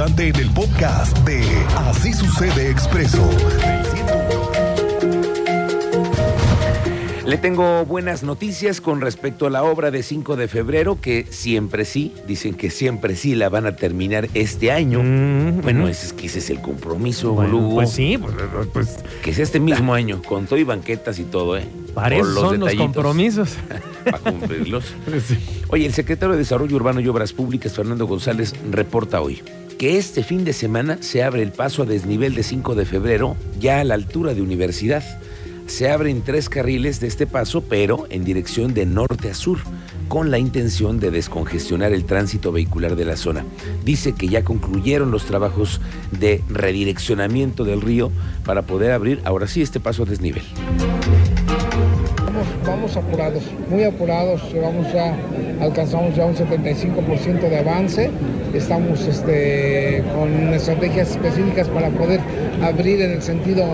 importante en el podcast de Así sucede expreso Le tengo buenas noticias con respecto a la obra de 5 de febrero, que siempre sí, dicen que siempre sí la van a terminar este año. Mm, bueno, mm. ese es que ese es el compromiso, Bueno, Lugo. pues sí, pues, pues Que sea este mismo año, con todo y banquetas y todo, ¿eh? para Por eso son los detallitos, compromisos. Para cumplirlos. Sí. Oye, el secretario de Desarrollo Urbano y Obras Públicas, Fernando González, reporta hoy que este fin de semana se abre el paso a desnivel de 5 de febrero, ya a la altura de Universidad. Se abren tres carriles de este paso, pero en dirección de norte a sur, con la intención de descongestionar el tránsito vehicular de la zona. Dice que ya concluyeron los trabajos de redireccionamiento del río para poder abrir ahora sí este paso a desnivel. Vamos, apurados, muy apurados, llevamos ya, alcanzamos ya un 75% de avance, estamos este, con estrategias específicas para poder abrir en el sentido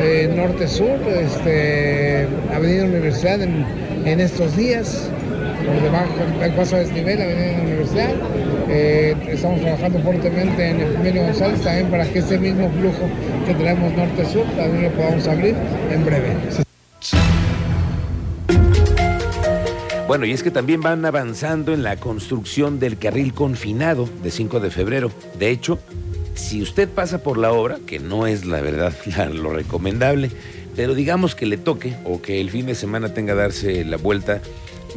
eh, norte-sur, este, Avenida Universidad en, en estos días, por debajo del paso a desnivel, Avenida Universidad. Eh, estamos trabajando fuertemente en el Emilio González también para que este mismo flujo que tenemos norte-sur también lo podamos abrir en breve. Bueno, y es que también van avanzando en la construcción del carril confinado de 5 de febrero. De hecho, si usted pasa por la obra, que no es la verdad lo recomendable, pero digamos que le toque o que el fin de semana tenga darse la vuelta,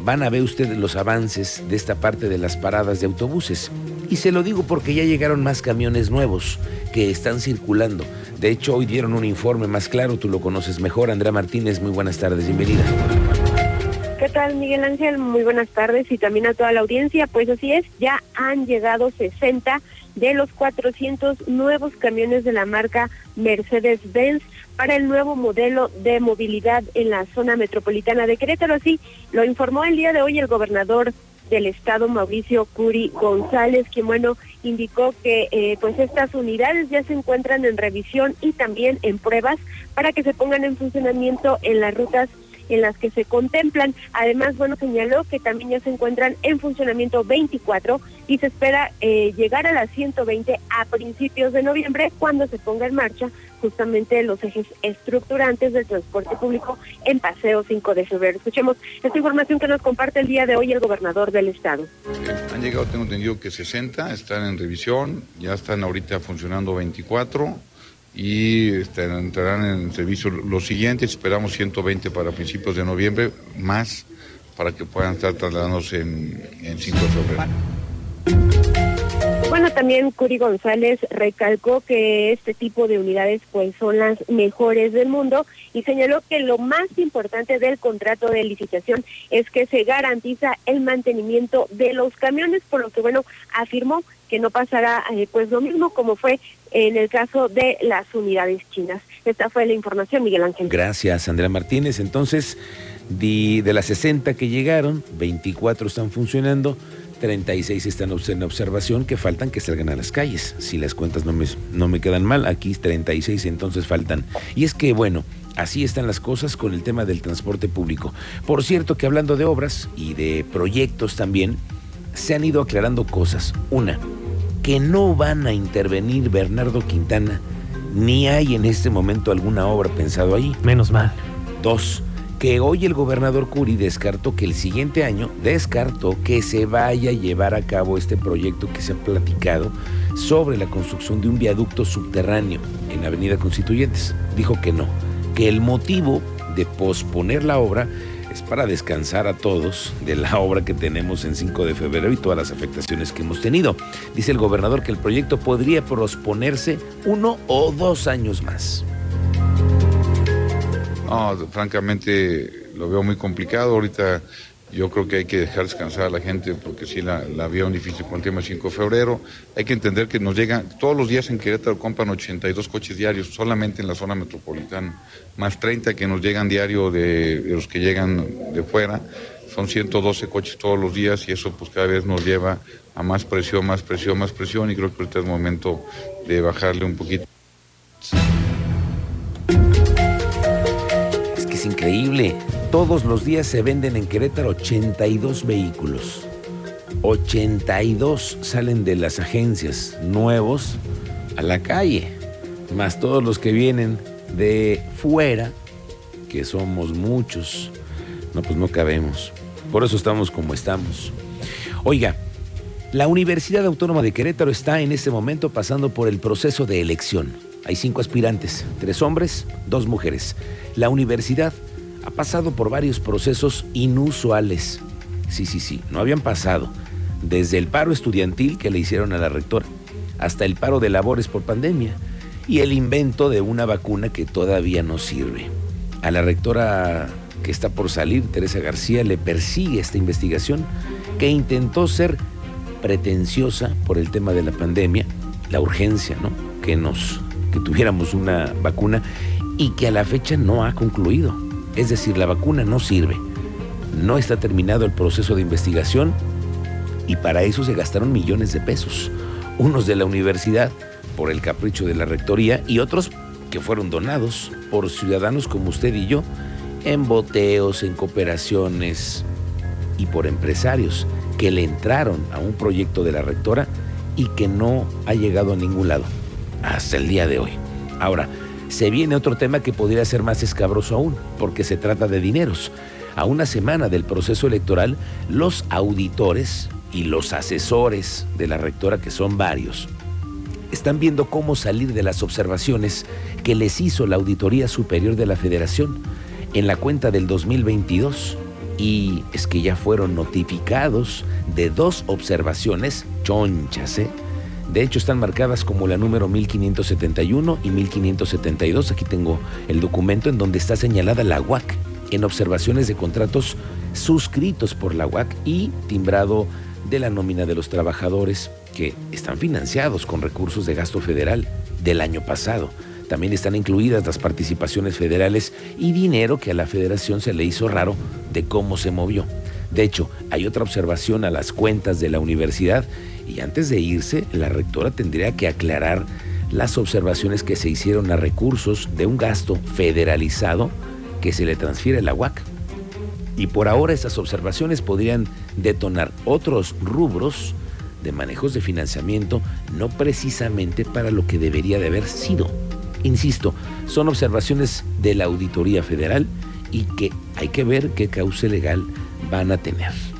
van a ver ustedes los avances de esta parte de las paradas de autobuses. Y se lo digo porque ya llegaron más camiones nuevos que están circulando. De hecho, hoy dieron un informe más claro, tú lo conoces mejor. Andrea Martínez, muy buenas tardes, bienvenida. ¿Qué tal, Miguel Ángel? Muy buenas tardes y también a toda la audiencia. Pues así es, ya han llegado 60 de los 400 nuevos camiones de la marca Mercedes-Benz para el nuevo modelo de movilidad en la zona metropolitana de Querétaro. Así lo informó el día de hoy el gobernador del estado Mauricio Curi González, quien bueno indicó que eh, pues estas unidades ya se encuentran en revisión y también en pruebas para que se pongan en funcionamiento en las rutas en las que se contemplan. Además, bueno, señaló que también ya se encuentran en funcionamiento 24 y se espera eh, llegar a las 120 a principios de noviembre cuando se ponga en marcha justamente los ejes estructurantes del transporte público en Paseo 5 de febrero. Escuchemos esta información que nos comparte el día de hoy el gobernador del estado. Han llegado, tengo entendido que 60, están en revisión, ya están ahorita funcionando 24 y este, entrarán en servicio los siguientes, esperamos 120 para principios de noviembre, más para que puedan estar trasladándose en, en 5 de febrero. Bueno, también Curi González recalcó que este tipo de unidades pues son las mejores del mundo y señaló que lo más importante del contrato de licitación es que se garantiza el mantenimiento de los camiones, por lo que bueno, afirmó que no pasará eh, pues lo mismo como fue en el caso de las unidades chinas. Esta fue la información, Miguel Ángel. Gracias, Andrea Martínez. Entonces, de, de las 60 que llegaron, 24 están funcionando, 36 están en observación, que faltan que salgan a las calles. Si las cuentas no me, no me quedan mal, aquí 36 entonces faltan. Y es que, bueno, así están las cosas con el tema del transporte público. Por cierto que hablando de obras y de proyectos también, se han ido aclarando cosas. Una, que no van a intervenir Bernardo Quintana, ni hay en este momento alguna obra pensado ahí. Menos mal. Dos, que hoy el gobernador Curi descartó que el siguiente año, descartó que se vaya a llevar a cabo este proyecto que se ha platicado sobre la construcción de un viaducto subterráneo en Avenida Constituyentes. Dijo que no, que el motivo de posponer la obra para descansar a todos de la obra que tenemos en 5 de febrero y todas las afectaciones que hemos tenido. Dice el gobernador que el proyecto podría posponerse uno o dos años más. No, francamente lo veo muy complicado. Ahorita yo creo que hay que dejar descansar a la gente porque sí la, la vieron difícil con el tema del 5 de febrero. Hay que entender que nos llegan, todos los días en Querétaro compran 82 coches diarios solamente en la zona metropolitana, más 30 que nos llegan diario de, los que llegan de fuera. Son 112 coches todos los días y eso pues cada vez nos lleva a más presión, más presión, más presión y creo que ahorita es momento de bajarle un poquito. Es que es increíble. Todos los días se venden en Querétaro 82 vehículos. 82 salen de las agencias nuevos a la calle, más todos los que vienen de fuera, que somos muchos. No, pues no cabemos. Por eso estamos como estamos. Oiga, la Universidad Autónoma de Querétaro está en este momento pasando por el proceso de elección. Hay cinco aspirantes, tres hombres, dos mujeres. La universidad ha pasado por varios procesos inusuales. Sí, sí, sí, no habían pasado. Desde el paro estudiantil que le hicieron a la rectora, hasta el paro de labores por pandemia y el invento de una vacuna que todavía no sirve. A la rectora que está por salir, Teresa García, le persigue esta investigación que intentó ser pretenciosa por el tema de la pandemia, la urgencia, ¿no? Que nos que tuviéramos una vacuna y que a la fecha no ha concluido. Es decir, la vacuna no sirve. No está terminado el proceso de investigación y para eso se gastaron millones de pesos. Unos de la universidad por el capricho de la rectoría y otros que fueron donados por ciudadanos como usted y yo en boteos, en cooperaciones y por empresarios que le entraron a un proyecto de la rectora y que no ha llegado a ningún lado hasta el día de hoy. Ahora, se viene otro tema que podría ser más escabroso aún, porque se trata de dineros. A una semana del proceso electoral, los auditores y los asesores de la rectora, que son varios, están viendo cómo salir de las observaciones que les hizo la Auditoría Superior de la Federación en la cuenta del 2022. Y es que ya fueron notificados de dos observaciones chonchas, ¿eh? De hecho, están marcadas como la número 1571 y 1572. Aquí tengo el documento en donde está señalada la UAC en observaciones de contratos suscritos por la UAC y timbrado de la nómina de los trabajadores que están financiados con recursos de gasto federal del año pasado. También están incluidas las participaciones federales y dinero que a la federación se le hizo raro de cómo se movió. De hecho, hay otra observación a las cuentas de la universidad y antes de irse, la rectora tendría que aclarar las observaciones que se hicieron a recursos de un gasto federalizado que se le transfiere a la UAC. Y por ahora esas observaciones podrían detonar otros rubros de manejos de financiamiento no precisamente para lo que debería de haber sido. Insisto, son observaciones de la Auditoría Federal y que hay que ver qué cauce legal van a tener.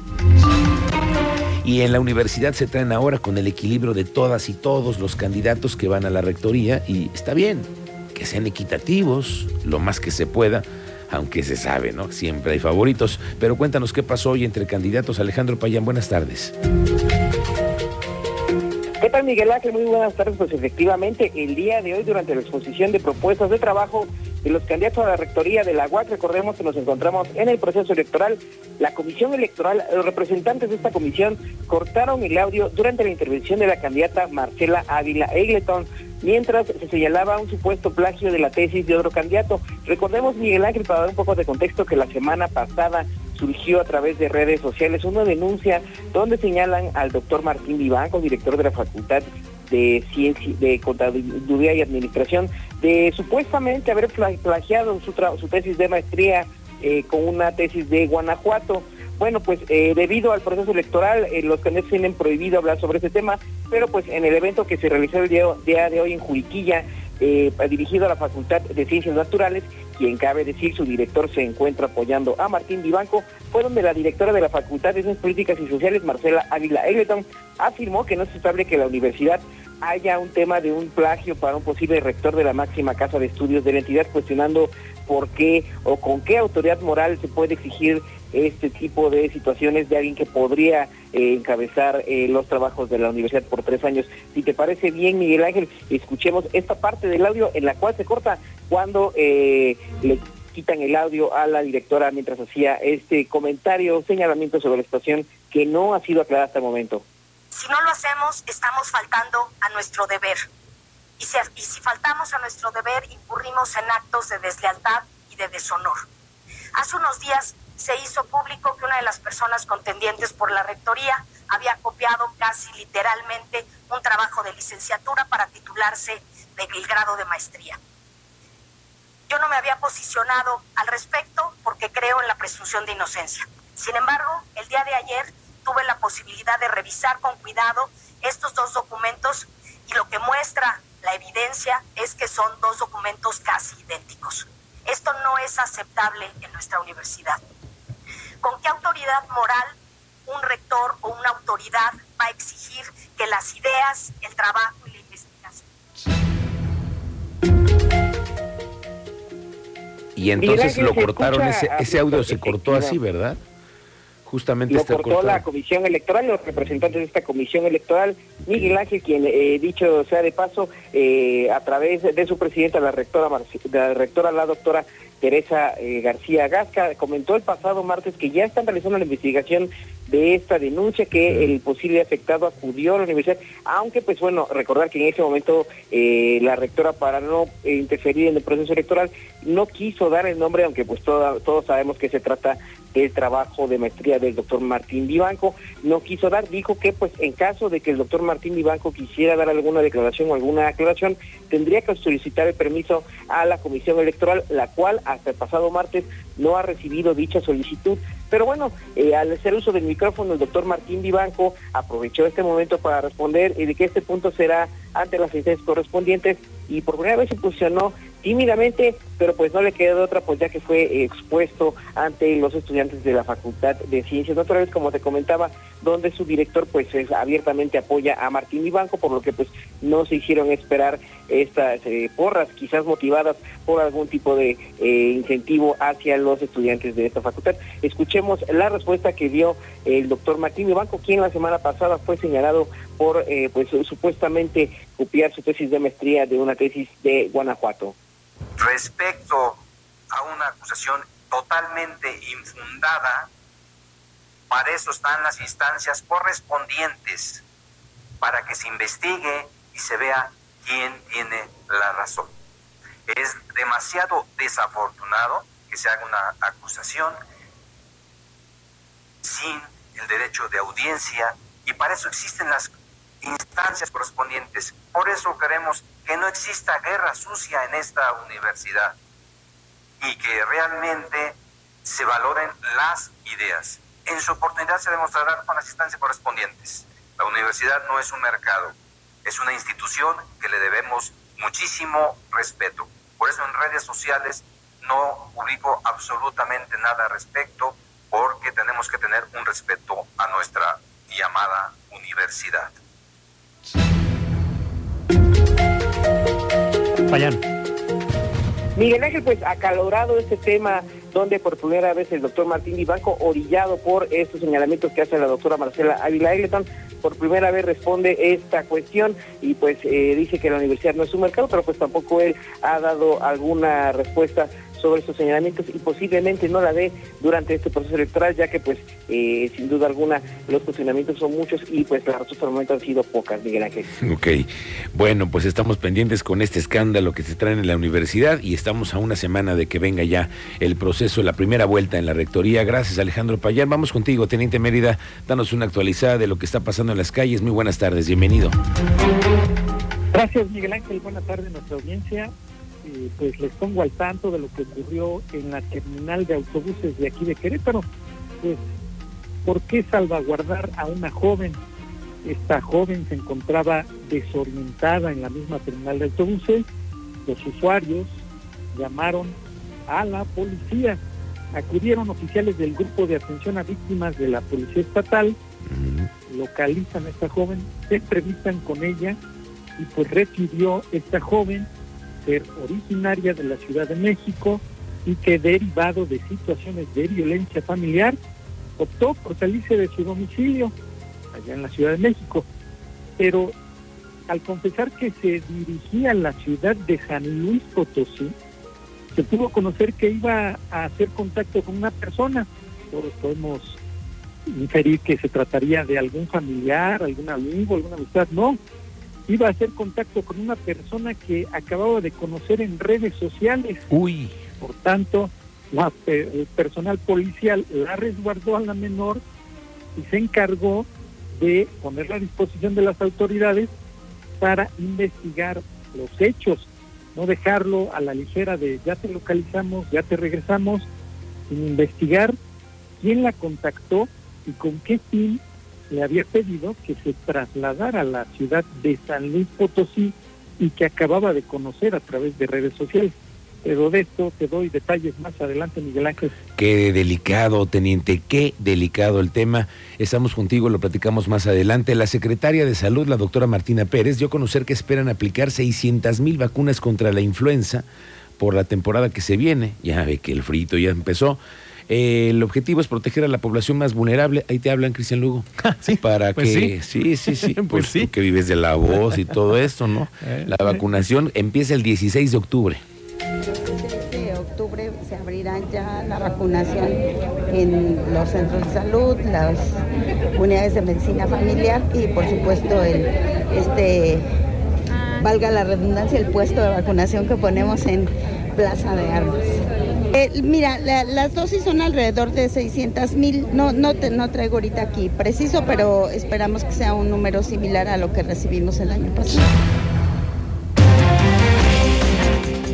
Y en la universidad se traen ahora con el equilibrio de todas y todos los candidatos que van a la rectoría y está bien, que sean equitativos lo más que se pueda, aunque se sabe, ¿no? Siempre hay favoritos. Pero cuéntanos qué pasó hoy entre candidatos. Alejandro Payán, buenas tardes. ¿Qué tal Miguel Ángel? Muy buenas tardes. Pues efectivamente, el día de hoy durante la exposición de propuestas de trabajo de los candidatos a la rectoría de la UAC. Recordemos que nos encontramos en el proceso electoral. La comisión electoral, los representantes de esta comisión cortaron el audio durante la intervención de la candidata Marcela Ávila Egleton, mientras se señalaba un supuesto plagio de la tesis de otro candidato. Recordemos, Miguel Ángel, para dar un poco de contexto, que la semana pasada surgió a través de redes sociales una denuncia donde señalan al doctor Martín Vivanco, director de la Facultad de Ciencia, de Contaduría y Administración, de supuestamente haber plagiado su, su tesis de maestría eh, con una tesis de Guanajuato. Bueno, pues eh, debido al proceso electoral, eh, los candidatos tienen prohibido hablar sobre ese tema, pero pues en el evento que se realizó el día, día de hoy en Juriquilla, dirigido a la Facultad de Ciencias Naturales, quien cabe decir su director se encuentra apoyando a Martín Vivanco, fue donde la directora de la Facultad de Ciencias Políticas y Sociales, Marcela Ávila Egleton, afirmó que no es estable que la universidad haya un tema de un plagio para un posible rector de la máxima casa de estudios de la entidad, cuestionando por qué o con qué autoridad moral se puede exigir este tipo de situaciones de alguien que podría eh, encabezar eh, los trabajos de la universidad por tres años. Si te parece bien, Miguel Ángel, escuchemos esta parte del audio en la cual se corta cuando eh, le quitan el audio a la directora mientras hacía este comentario, señalamiento sobre la situación que no ha sido aclarada hasta el momento. Si no lo hacemos, estamos faltando a nuestro deber. Y si, y si faltamos a nuestro deber, incurrimos en actos de deslealtad y de deshonor. Hace unos días se hizo público que una de las personas contendientes por la rectoría había copiado casi literalmente un trabajo de licenciatura para titularse del grado de maestría. Yo no me había posicionado al respecto porque creo en la presunción de inocencia. Sin embargo, el día de ayer tuve la posibilidad de revisar con cuidado estos dos documentos y lo que muestra la evidencia es que son dos documentos casi idénticos. Esto no es aceptable en nuestra universidad. ¿Con qué autoridad moral un rector o una autoridad va a exigir que las ideas, el trabajo Y entonces lo cortaron, ese, ese audio se cortó así, ¿verdad? Justamente lo cortó la comisión electoral, los representantes de esta comisión electoral, Miguel Ángel, quien eh, dicho sea de paso, eh, a través de su presidenta, la rectora, la rectora, la doctora Teresa eh, García Gasca, comentó el pasado martes que ya están realizando la investigación de esta denuncia que el posible afectado acudió a la universidad, aunque pues bueno, recordar que en ese momento la rectora para no interferir en el proceso electoral no quiso dar el nombre, aunque pues todos sabemos que se trata el trabajo de maestría del doctor Martín Vivanco. No quiso dar, dijo que pues en caso de que el doctor Martín Vivanco quisiera dar alguna declaración o alguna aclaración, tendría que solicitar el permiso a la comisión electoral, la cual hasta el pasado martes no ha recibido dicha solicitud. Pero bueno, eh, al hacer uso del micrófono, el doctor Martín Vivanco aprovechó este momento para responder y de que este punto será ante las instancias correspondientes y por primera vez se posicionó tímidamente, pero pues no le quedó otra, pues ya que fue expuesto ante los estudiantes de la Facultad de Ciencias Naturales, como te comentaba, donde su director pues abiertamente apoya a Martín Vivanco, por lo que pues no se hicieron esperar estas eh, porras, quizás motivadas por algún tipo de eh, incentivo hacia los estudiantes de esta facultad. Escuchemos la respuesta que dio el doctor Martín Vivanco, quien la semana pasada fue señalado por eh, pues supuestamente copiar su tesis de maestría de una tesis de Guanajuato respecto a una acusación totalmente infundada, para eso están las instancias correspondientes, para que se investigue y se vea quién tiene la razón. Es demasiado desafortunado que se haga una acusación sin el derecho de audiencia y para eso existen las instancias correspondientes. Por eso queremos que no exista guerra sucia en esta universidad y que realmente se valoren las ideas. En su oportunidad se demostrará con las instancias correspondientes. La universidad no es un mercado, es una institución que le debemos muchísimo respeto. Por eso en redes sociales no publico absolutamente nada al respecto porque tenemos que tener un respeto a nuestra llamada universidad. Miguel Ángel, pues acalorado este tema donde por primera vez el doctor Martín Vivanco, orillado por estos señalamientos que hace la doctora Marcela Ávila Egleton, por primera vez responde esta cuestión y pues eh, dice que la universidad no es un mercado, pero pues tampoco él ha dado alguna respuesta sobre estos señalamientos y posiblemente no la dé durante este proceso electoral, ya que pues eh, sin duda alguna los cuestionamientos son muchos y pues las respuestas el momento han sido pocas, Miguel Ángel. Ok, bueno, pues estamos pendientes con este escándalo que se trae en la universidad y estamos a una semana de que venga ya el proceso, la primera vuelta en la rectoría. Gracias Alejandro Payán, vamos contigo, Teniente Mérida, danos una actualizada de lo que está pasando en las calles. Muy buenas tardes, bienvenido. Gracias Miguel Ángel, buenas tardes a nuestra audiencia. Eh, pues les pongo al tanto de lo que ocurrió en la terminal de autobuses de aquí de Querétaro. Pues, ¿por qué salvaguardar a una joven? Esta joven se encontraba desorientada en la misma terminal de autobuses. Los usuarios llamaron a la policía. Acudieron oficiales del grupo de atención a víctimas de la Policía Estatal, localizan a esta joven, se entrevistan con ella y pues recibió esta joven ser originaria de la Ciudad de México y que derivado de situaciones de violencia familiar optó por salirse de su domicilio allá en la Ciudad de México. Pero al confesar que se dirigía a la ciudad de San Luis Potosí, se pudo conocer que iba a hacer contacto con una persona. Todos podemos inferir que se trataría de algún familiar, algún amigo, alguna amistad. No, iba a hacer contacto con una persona que acababa de conocer en redes sociales. Uy. Por tanto, la, el personal policial la resguardó a la menor y se encargó de ponerla a disposición de las autoridades para investigar los hechos, no dejarlo a la ligera de ya te localizamos, ya te regresamos, sin investigar quién la contactó y con qué fin le había pedido que se trasladara a la ciudad de San Luis Potosí y que acababa de conocer a través de redes sociales. Pero de esto te doy detalles más adelante, Miguel Ángel. Qué delicado, teniente, qué delicado el tema. Estamos contigo, lo platicamos más adelante. La secretaria de Salud, la doctora Martina Pérez, dio a conocer que esperan aplicar 600 mil vacunas contra la influenza por la temporada que se viene. Ya ve que el frito ya empezó. Eh, el objetivo es proteger a la población más vulnerable. Ahí te hablan, Cristian Lugo. Sí, Para pues que, sí, sí, sí. Pues pues sí. tú que vives de la voz y todo esto, ¿no? Eh, La vacunación empieza el 16 de octubre. de octubre se abrirán ya la vacunación en los centros de salud, las unidades de medicina familiar y por supuesto el este valga la redundancia el puesto de vacunación que ponemos en Plaza de Armas. Eh, mira, la- las dosis son alrededor de 600 mil, no, no, no traigo ahorita aquí preciso, pero esperamos que sea un número similar a lo que recibimos el año pasado.